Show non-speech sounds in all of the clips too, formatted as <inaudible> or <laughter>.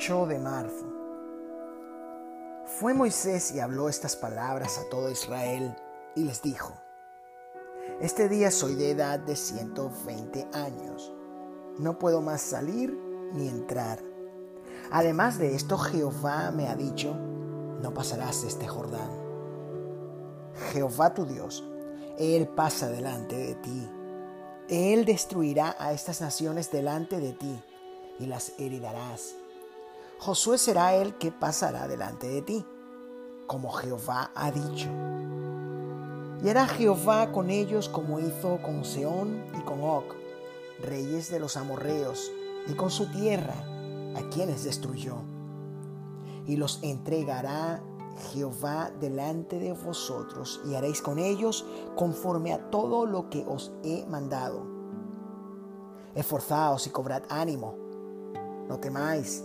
8 de marzo. Fue Moisés y habló estas palabras a todo Israel y les dijo, Este día soy de edad de 120 años, no puedo más salir ni entrar. Además de esto, Jehová me ha dicho, no pasarás este Jordán. Jehová tu Dios, Él pasa delante de ti. Él destruirá a estas naciones delante de ti y las heredarás. Josué será el que pasará delante de ti, como Jehová ha dicho. Y hará Jehová con ellos como hizo con Seón y con Og, reyes de los amorreos, y con su tierra, a quienes destruyó. Y los entregará Jehová delante de vosotros, y haréis con ellos conforme a todo lo que os he mandado. Esforzaos y cobrad ánimo no temáis,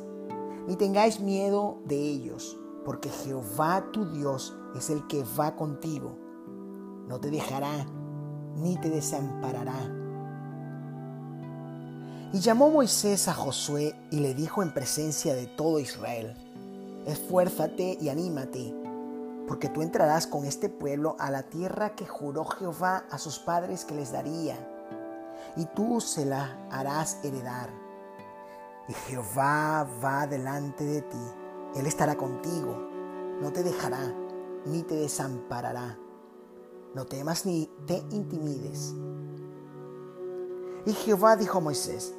ni tengáis miedo de ellos, porque Jehová tu Dios es el que va contigo. No te dejará, ni te desamparará. Y llamó Moisés a Josué y le dijo en presencia de todo Israel, esfuérzate y anímate, porque tú entrarás con este pueblo a la tierra que juró Jehová a sus padres que les daría, y tú se la harás heredar y Jehová va delante de ti. Él estará contigo, no te dejará, ni te desamparará. No temas ni te intimides. Y Jehová dijo a Moisés,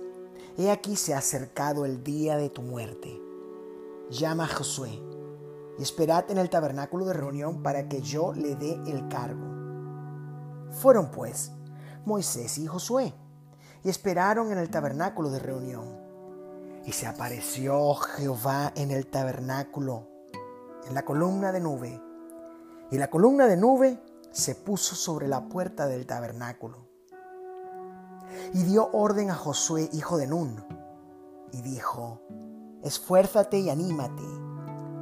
He aquí se ha acercado el día de tu muerte. Llama a Josué y esperad en el tabernáculo de reunión para que yo le dé el cargo. Fueron pues Moisés y Josué y esperaron en el tabernáculo de reunión. Y se apareció Jehová en el tabernáculo, en la columna de nube. Y la columna de nube se puso sobre la puerta del tabernáculo. Y dio orden a Josué, hijo de Nun, y dijo, esfuérzate y anímate,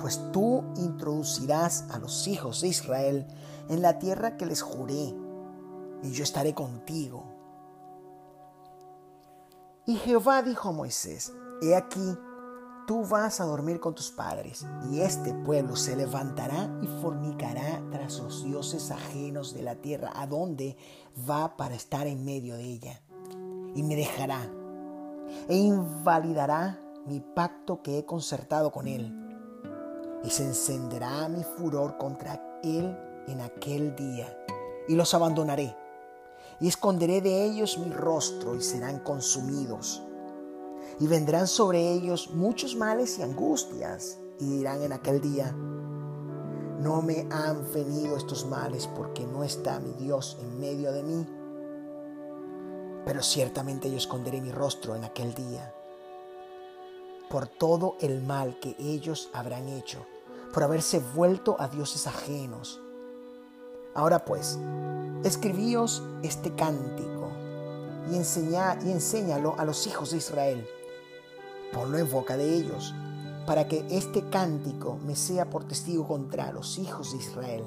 pues tú introducirás a los hijos de Israel en la tierra que les juré, y yo estaré contigo. Y Jehová dijo a Moisés, He aquí, tú vas a dormir con tus padres, y este pueblo se levantará y fornicará tras los dioses ajenos de la tierra, a donde va para estar en medio de ella. Y me dejará, e invalidará mi pacto que he concertado con él, y se encenderá mi furor contra él en aquel día, y los abandonaré, y esconderé de ellos mi rostro, y serán consumidos y vendrán sobre ellos muchos males y angustias, y dirán en aquel día, no me han venido estos males porque no está mi Dios en medio de mí. Pero ciertamente yo esconderé mi rostro en aquel día por todo el mal que ellos habrán hecho, por haberse vuelto a dioses ajenos. Ahora pues, escribíos este cántico y, enseñá, y enséñalo a los hijos de Israel ponlo en boca de ellos, para que este cántico me sea por testigo contra los hijos de Israel.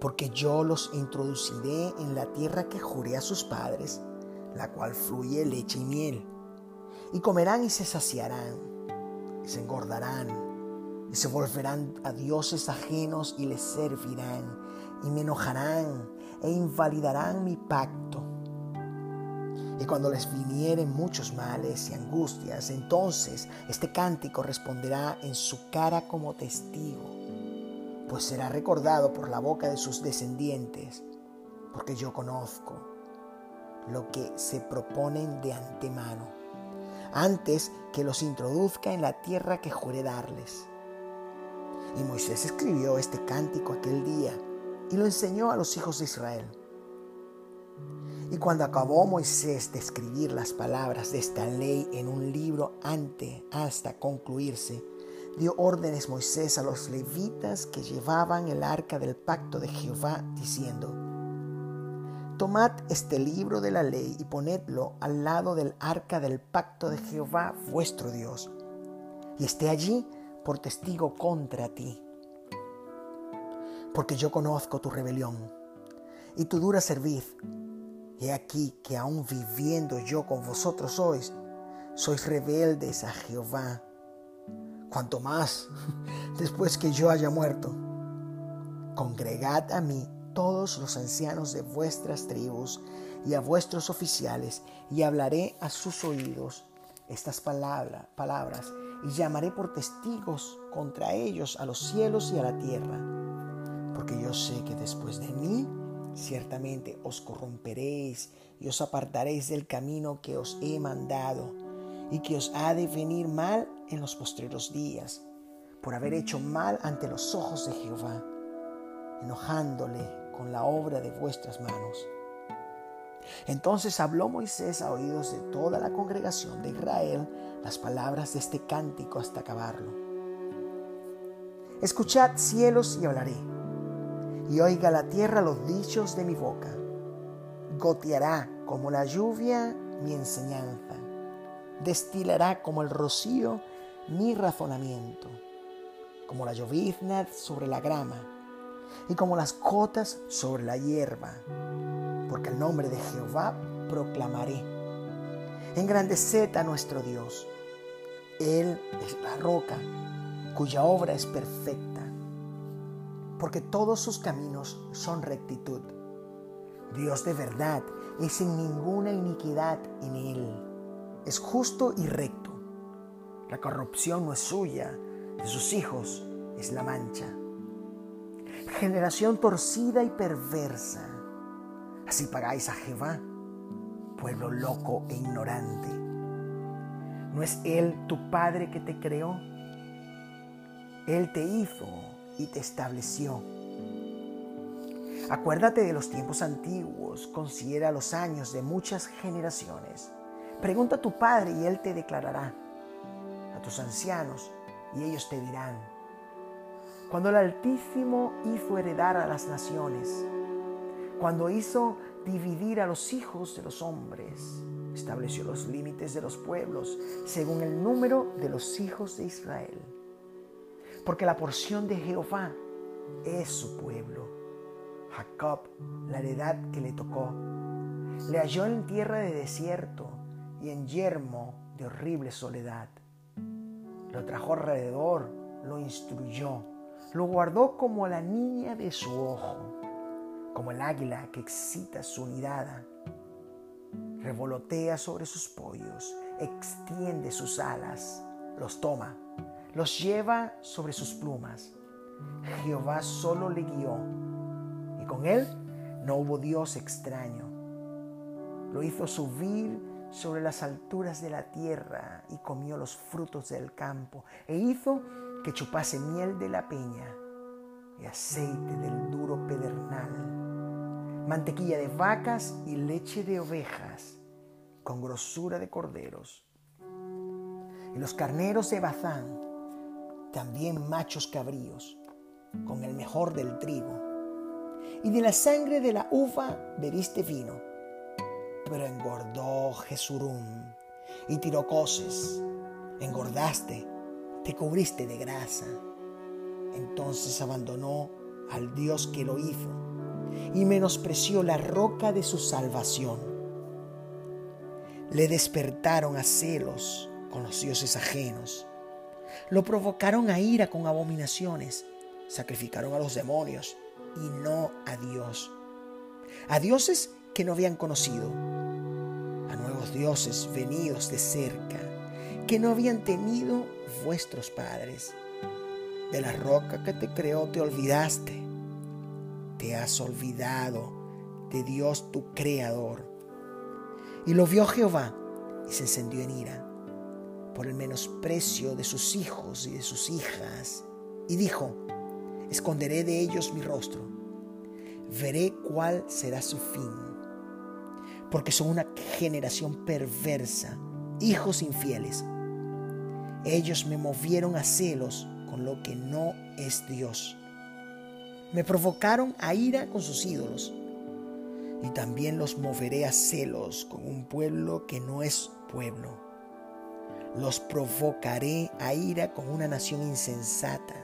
Porque yo los introduciré en la tierra que juré a sus padres, la cual fluye leche y miel. Y comerán y se saciarán, y se engordarán, y se volverán a dioses ajenos y les servirán, y me enojarán e invalidarán mi pacto y cuando les vinieren muchos males y angustias, entonces este cántico responderá en su cara como testigo, pues será recordado por la boca de sus descendientes, porque yo conozco lo que se proponen de antemano, antes que los introduzca en la tierra que juré darles. Y Moisés escribió este cántico aquel día y lo enseñó a los hijos de Israel. Y cuando acabó Moisés de escribir las palabras de esta ley en un libro ante hasta concluirse, dio órdenes Moisés a los levitas que llevaban el arca del pacto de Jehová, diciendo, Tomad este libro de la ley y ponedlo al lado del arca del pacto de Jehová vuestro Dios, y esté allí por testigo contra ti. Porque yo conozco tu rebelión y tu dura cerviz He aquí que aún viviendo yo con vosotros sois, sois rebeldes a Jehová cuanto más <laughs> después que yo haya muerto. Congregad a mí todos los ancianos de vuestras tribus y a vuestros oficiales, y hablaré a sus oídos estas palabras, palabras, y llamaré por testigos contra ellos a los cielos y a la tierra, porque yo sé que después de mí ciertamente os corromperéis y os apartaréis del camino que os he mandado, y que os ha de venir mal en los postreros días, por haber hecho mal ante los ojos de Jehová, enojándole con la obra de vuestras manos. Entonces habló Moisés a oídos de toda la congregación de Israel las palabras de este cántico hasta acabarlo. Escuchad cielos y hablaré, y oiga la tierra los dichos de mi boca. Goteará como la lluvia mi enseñanza, destilará como el rocío mi razonamiento, como la llovizna sobre la grama, y como las cotas sobre la hierba porque el nombre de Jehová proclamaré. Engrandeced a nuestro Dios. Él es la roca cuya obra es perfecta, porque todos sus caminos son rectitud. Dios de verdad es sin ninguna iniquidad en él. Es justo y recto. La corrupción no es suya, de sus hijos es la mancha. Generación torcida y perversa Así pagáis a Jehová, pueblo loco e ignorante. ¿No es Él tu Padre que te creó? Él te hizo y te estableció. Acuérdate de los tiempos antiguos, considera los años de muchas generaciones. Pregunta a tu Padre y Él te declarará. A tus ancianos y ellos te dirán. Cuando el Altísimo hizo heredar a las naciones, cuando hizo dividir a los hijos de los hombres, estableció los límites de los pueblos según el número de los hijos de Israel. Porque la porción de Jehová es su pueblo. Jacob, la heredad que le tocó, le halló en tierra de desierto y en yermo de horrible soledad. Lo trajo alrededor, lo instruyó, lo guardó como la niña de su ojo como el águila que excita su nidada. Revolotea sobre sus pollos, extiende sus alas, los toma, los lleva sobre sus plumas. Jehová solo le guió, y con él no hubo Dios extraño. Lo hizo subir sobre las alturas de la tierra y comió los frutos del campo, e hizo que chupase miel de la peña y aceite del duro pedernal mantequilla de vacas y leche de ovejas, con grosura de corderos. Y los carneros de Bazán, también machos cabríos, con el mejor del trigo. Y de la sangre de la uva bebiste vino. Pero engordó Jesurum y tiró coces. Engordaste, te cubriste de grasa. Entonces abandonó al Dios que lo hizo y menospreció la roca de su salvación. Le despertaron a celos con los dioses ajenos. Lo provocaron a ira con abominaciones. Sacrificaron a los demonios y no a Dios. A dioses que no habían conocido. A nuevos dioses venidos de cerca que no habían tenido vuestros padres. De la roca que te creó te olvidaste te has olvidado de Dios tu Creador. Y lo vio Jehová y se encendió en ira por el menosprecio de sus hijos y de sus hijas. Y dijo, esconderé de ellos mi rostro, veré cuál será su fin, porque son una generación perversa, hijos infieles. Ellos me movieron a celos con lo que no es Dios me provocaron a ira con sus ídolos. Y también los moveré a celos con un pueblo que no es pueblo. Los provocaré a ira con una nación insensata,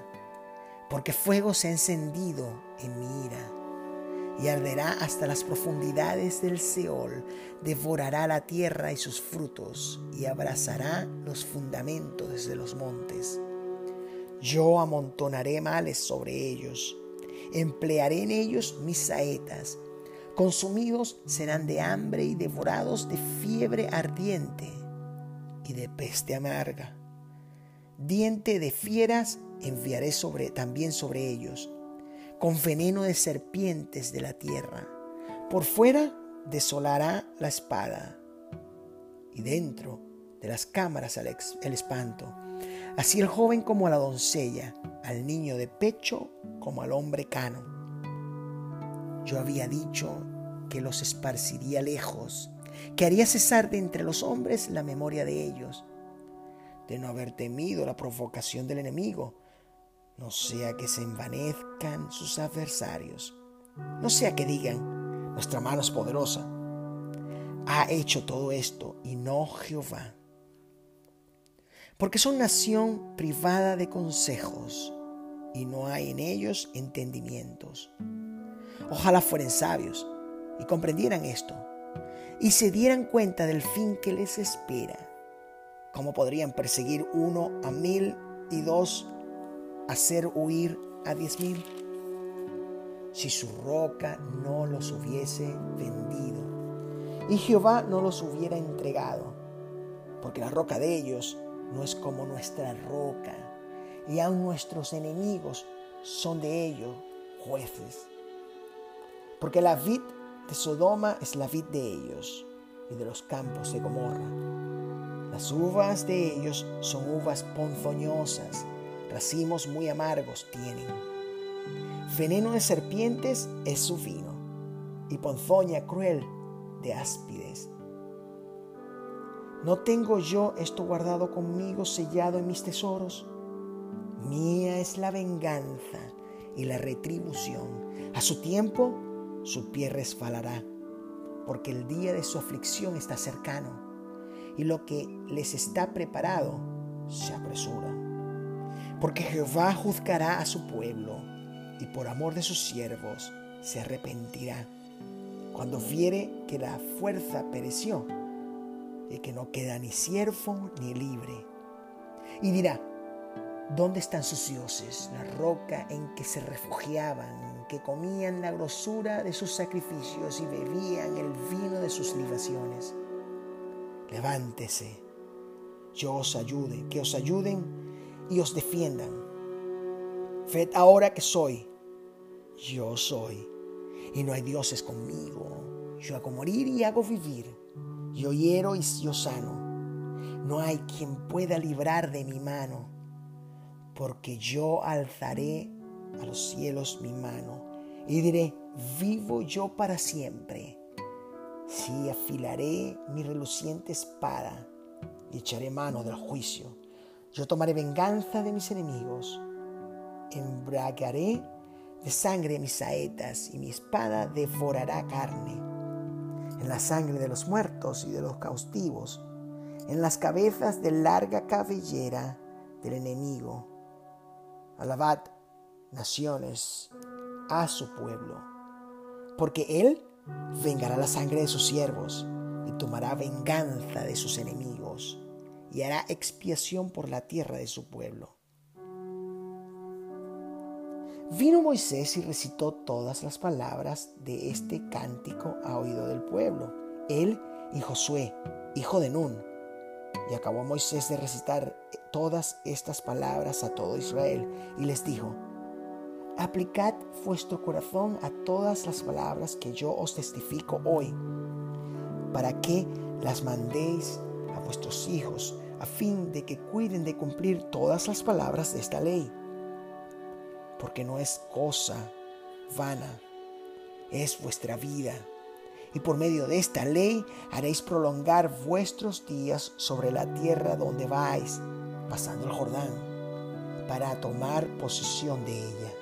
porque fuego se ha encendido en mi ira y arderá hasta las profundidades del Seol, devorará la tierra y sus frutos, y abrazará los fundamentos desde los montes. Yo amontonaré males sobre ellos, emplearé en ellos mis saetas. Consumidos serán de hambre y devorados de fiebre ardiente y de peste amarga. Diente de fieras enviaré sobre, también sobre ellos, con veneno de serpientes de la tierra. Por fuera desolará la espada, y dentro de las cámaras el espanto. Así el joven como a la doncella, al niño de pecho como al hombre cano. Yo había dicho que los esparciría lejos, que haría cesar de entre los hombres la memoria de ellos, de no haber temido la provocación del enemigo, no sea que se envanezcan sus adversarios, no sea que digan, nuestra mano es poderosa, ha hecho todo esto y no Jehová. Porque son nación privada de consejos y no hay en ellos entendimientos. Ojalá fueran sabios y comprendieran esto y se dieran cuenta del fin que les espera. ¿Cómo podrían perseguir uno a mil y dos hacer huir a diez mil? Si su roca no los hubiese vendido y Jehová no los hubiera entregado, porque la roca de ellos no es como nuestra roca, y aun nuestros enemigos son de ellos jueces. Porque la vid de Sodoma es la vid de ellos, y de los campos de Gomorra. Las uvas de ellos son uvas ponzoñosas, racimos muy amargos tienen. Veneno de serpientes es su vino, y ponzoña cruel de áspides. ¿No tengo yo esto guardado conmigo, sellado en mis tesoros? Mía es la venganza y la retribución. A su tiempo su pie resbalará, porque el día de su aflicción está cercano, y lo que les está preparado se apresura. Porque Jehová juzgará a su pueblo, y por amor de sus siervos se arrepentirá cuando viere que la fuerza pereció y que no queda ni siervo ni libre. Y dirá, ¿dónde están sus dioses, la roca en que se refugiaban, que comían la grosura de sus sacrificios y bebían el vino de sus libaciones? Levántese, yo os ayude, que os ayuden y os defiendan. Ved ahora que soy, yo soy y no hay dioses conmigo. Yo hago morir y hago vivir. Yo hiero y yo sano. No hay quien pueda librar de mi mano, porque yo alzaré a los cielos mi mano y diré, vivo yo para siempre. Sí, afilaré mi reluciente espada y echaré mano del juicio. Yo tomaré venganza de mis enemigos, embragaré de sangre mis saetas y mi espada devorará carne. En la sangre de los muertos y de los cautivos, en las cabezas de larga cabellera del enemigo. Alabad, naciones, a su pueblo, porque él vengará la sangre de sus siervos y tomará venganza de sus enemigos y hará expiación por la tierra de su pueblo. Vino Moisés y recitó todas las palabras de este cántico a oído del pueblo, él y Josué, hijo de Nun. Y acabó Moisés de recitar todas estas palabras a todo Israel y les dijo, aplicad vuestro corazón a todas las palabras que yo os testifico hoy, para que las mandéis a vuestros hijos, a fin de que cuiden de cumplir todas las palabras de esta ley porque no es cosa vana, es vuestra vida. Y por medio de esta ley haréis prolongar vuestros días sobre la tierra donde vais, pasando el Jordán, para tomar posesión de ella